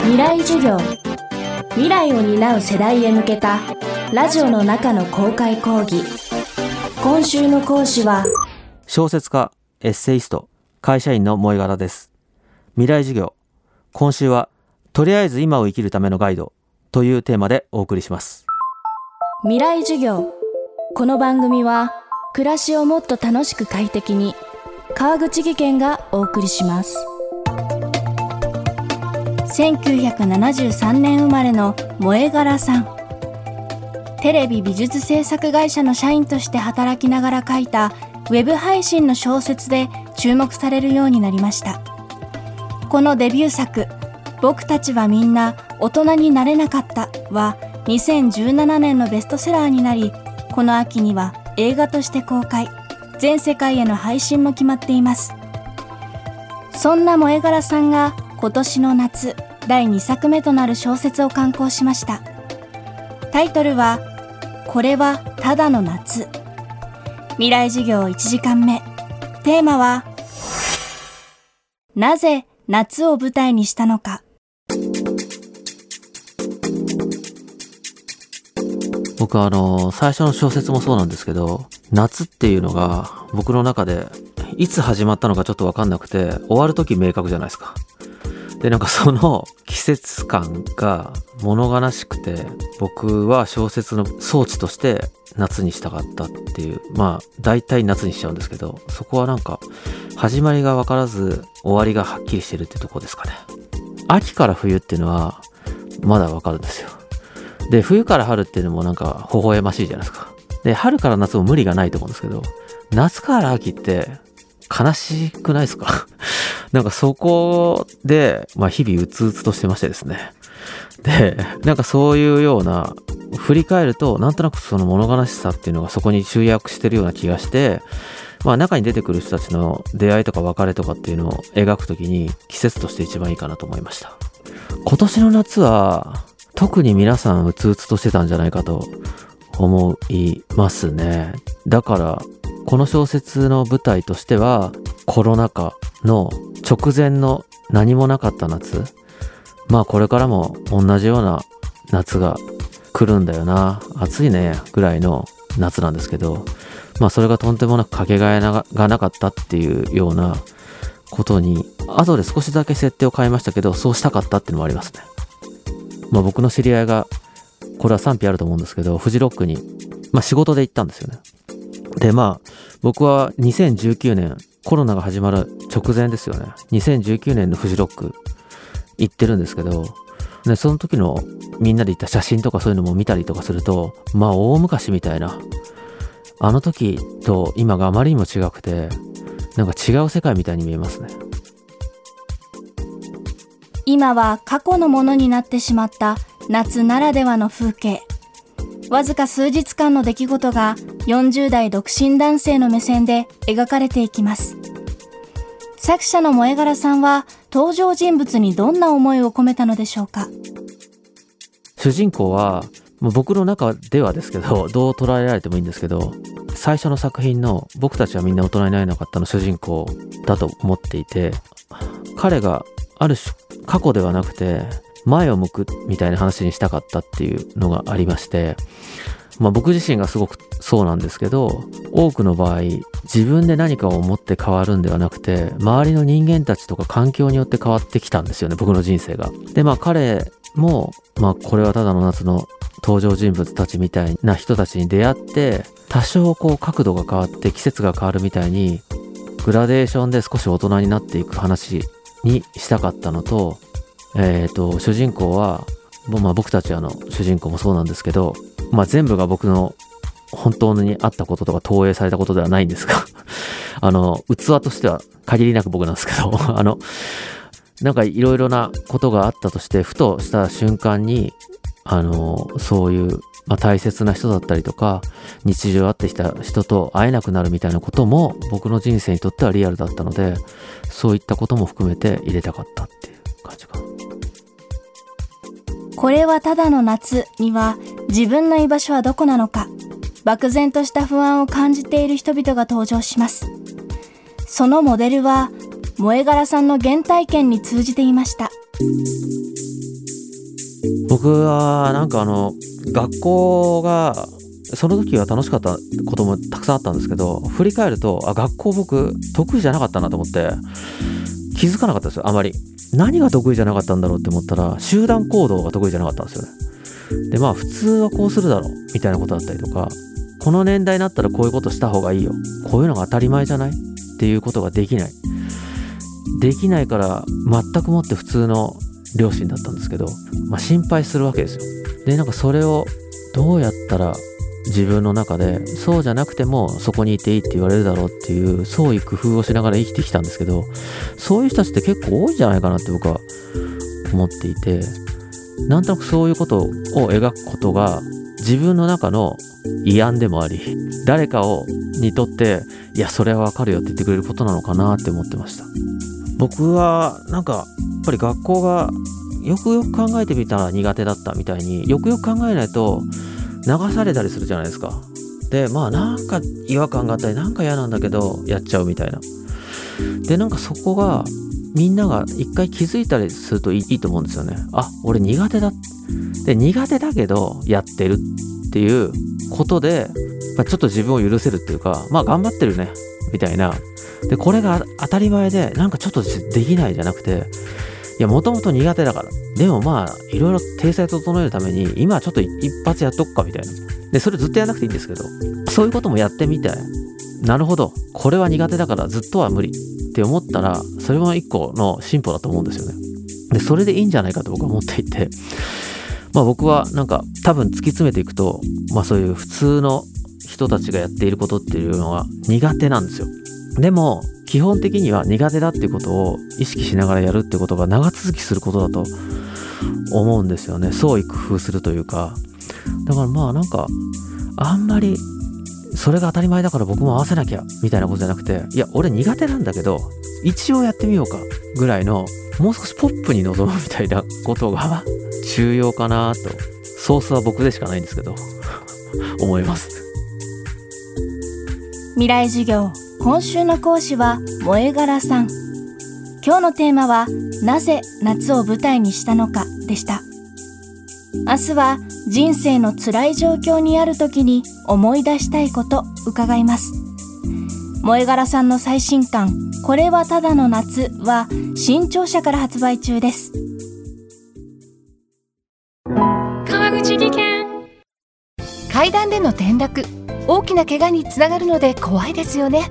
未来授業。未来を担う世代へ向けたラジオの中の公開講義。今週の講師は小説家エッセイスト会社員の萌柄です。未来授業。今週はとりあえず今を生きるためのガイドというテーマでお送りします。未来授業。この番組は暮らしをもっと楽しく快適に川口義賢がお送りします1973年生まれの萌柄さん。テレビ美術制作会社の社員として働きながら書いたウェブ配信の小説で注目されるようになりました。このデビュー作「僕たちはみんな大人になれなかった」は2017年のベストセラーになりこの秋には映画として公開。全世界への配信も決まっています。そんな萌柄さんが今年の夏第2作目となる小説を刊行しました。タイトルはこれはただの夏。未来授業1時間目。テーマはなぜ夏を舞台にしたのか。僕はあの最初の小説もそうなんですけど夏っていうのが僕の中でいつ始まったのかちょっと分かんなくて終わる時明確じゃないですか。でなんかその季節感が物悲しくて僕は小説の装置として夏にしたかったっていうまあ大体夏にしちゃうんですけどそこはなんか始まりが分からず終わりがはっきりしてるってとこですかね。秋から冬っていうのはまだ分かるんですよ。で冬から春っていうのもなんか微笑ましいじゃないですか。で春から夏も無理がないと思うんですけど夏から秋って悲しくないですか？なんかそこで、まあ日々うつうつとしてましてですね。で、なんかそういうような、振り返ると、なんとなくその物悲しさっていうのがそこに集約してるような気がして、まあ中に出てくる人たちの出会いとか別れとかっていうのを描くときに季節として一番いいかなと思いました。今年の夏は特に皆さんうつうつとしてたんじゃないかと思いますね。だからこの小説の舞台としてはコロナ禍の直前の何もなかった夏。まあこれからも同じような夏が来るんだよな。暑いねぐらいの夏なんですけど。まあそれがとんでもなくかけがえがなかったっていうようなことに後で少しだけ設定を変えましたけどそうしたかったっていうのもありますね。まあ僕の知り合いがこれは賛否あると思うんですけどフジロックにまあ仕事で行ったんですよね。で、まあ、僕は2019年、コロナが始まる直前ですよね。2019年のフジロック行ってるんですけど、で、その時のみんなで行った写真とかそういうのも見たりとかすると、まあ大昔みたいな、あの時と今があまりにも違くて、なんか違う世界みたいに見えますね。今は過去のものになってしまった夏ならではの風景。わずか数日間の出来事が40代独身男性の目線で描かれていきます。作者の萌柄さんは登場人物にどんな思いを込めたのでしょうか？主人公は僕の中ではですけどどう捉えられてもいいんですけど最初の作品の「僕たちはみんな大人になれなかった」の主人公だと思っていて彼がある種過去ではなくて前を向くみたいな話にしたかったっていうのがありまして、まあ僕自身がすごくそうなんですけど、多くの場合、自分で何かを思って変わるんではなくて、周りの人間たちとか環境によって変わってきたんですよね、僕の人生が。で、まあ彼も、まあこれはただの夏の登場人物たちみたいな人たちに出会って、多少こう角度が変わって季節が変わるみたいに、グラデーションで少し大人になっていく話にしたかったのと、えっ、ー、と、主人公は、まあ、僕たちあの主人公もそうなんですけど、まあ、全部が僕の本当にあったこととか投影されたことではないんですが あの、器としては限りなく僕なんですけど あの、なんかいろいろなことがあったとして、ふとした瞬間に、あの、そういう、まあ、大切な人だったりとか、日常会ってきた人と会えなくなるみたいなことも、僕の人生にとってはリアルだったので、そういったことも含めて入れたかったっていう感じかな。これはただの夏には自分の居場所はどこなのか漠然とした不安を感じている人々が登場します。そのモデルは萌柄さんの原体験に通じていました。僕はなんかあの学校がその時は楽しかったこともたくさんあったんですけど振り返るとあ学校僕得意じゃなかったなと思って気づかなかったですよあまり。何が得意じゃなかったんだろうって思ったら集団行動が得意じゃなかったんですよね。でまあ普通はこうするだろうみたいなことだったりとかこの年代になったらこういうことした方がいいよ。こういうのが当たり前じゃない？っていうことができない。できないから全くもって普通の両親だったんですけど、まあ、心配するわけですよ。でなんかそれをどうやったら自分の中でそうじゃなくてもそこにいていいって言われるだろうっていう創意工夫をしながら生きてきたんですけどそういう人たちって結構多いんじゃないかなって僕は思っていてなんとなくそういうことを描くことが自分の中の慰安でもあり誰かをにとっていやそれはわかるよって言ってくれることなのかなって思ってました。僕はなんかやっぱり学校がよくよく考えてみたら苦手だったみたいによくよく考えないと流されたりするじゃないですか。でまあなんか違和感があったりなんか嫌なんだけどやっちゃうみたいな。でなんかそこがみんなが一回気づいたりするといいと思うんですよね。あ俺苦手だ。で苦手だけどやってるっていうことで、まあ、ちょっと自分を許せるっていうかまあ頑張ってるね。みたいな。でこれが当たり前でなんかちょっとできないじゃなくていやもともと苦手だから。でもまあいろいろ体裁整えるために今ちょっと一発やっとくかみたいな。でそれずっとやらなくていいんですけどそういうこともやってみてなるほどこれは苦手だからずっとは無理。って思ったらそれも一個の進歩だと思うんですよね。でそれでいいんじゃないかと僕は思っていて。まあ僕はなんか多分突き詰めていくとまあそういう普通の人たちがやっていることっていうのは苦手なんですよ。でも基本的には苦手だっていうことを意識しながらやるってことが長続きすることだと思うんですよね。創意工夫するというか。だからまあなんかあんまりそれが当たり前だから僕も合わせなきゃみたいなことじゃなくていや俺苦手なんだけど一応やってみようかぐらいのもう少しポップに臨むみたいなことが 重要かなと。ソースは僕でしかないんですけど 思います。未来授業。今週の講師は萌え柄さん。今日のテーマはなぜ夏を舞台にしたのかでした。明日は人生の辛い状況にある時に思い出したいこと伺います。萌え柄さんの最新刊これはただの夏は新潮社から発売中です。川口技研。階段での転落大きな怪我につながるので怖いですよね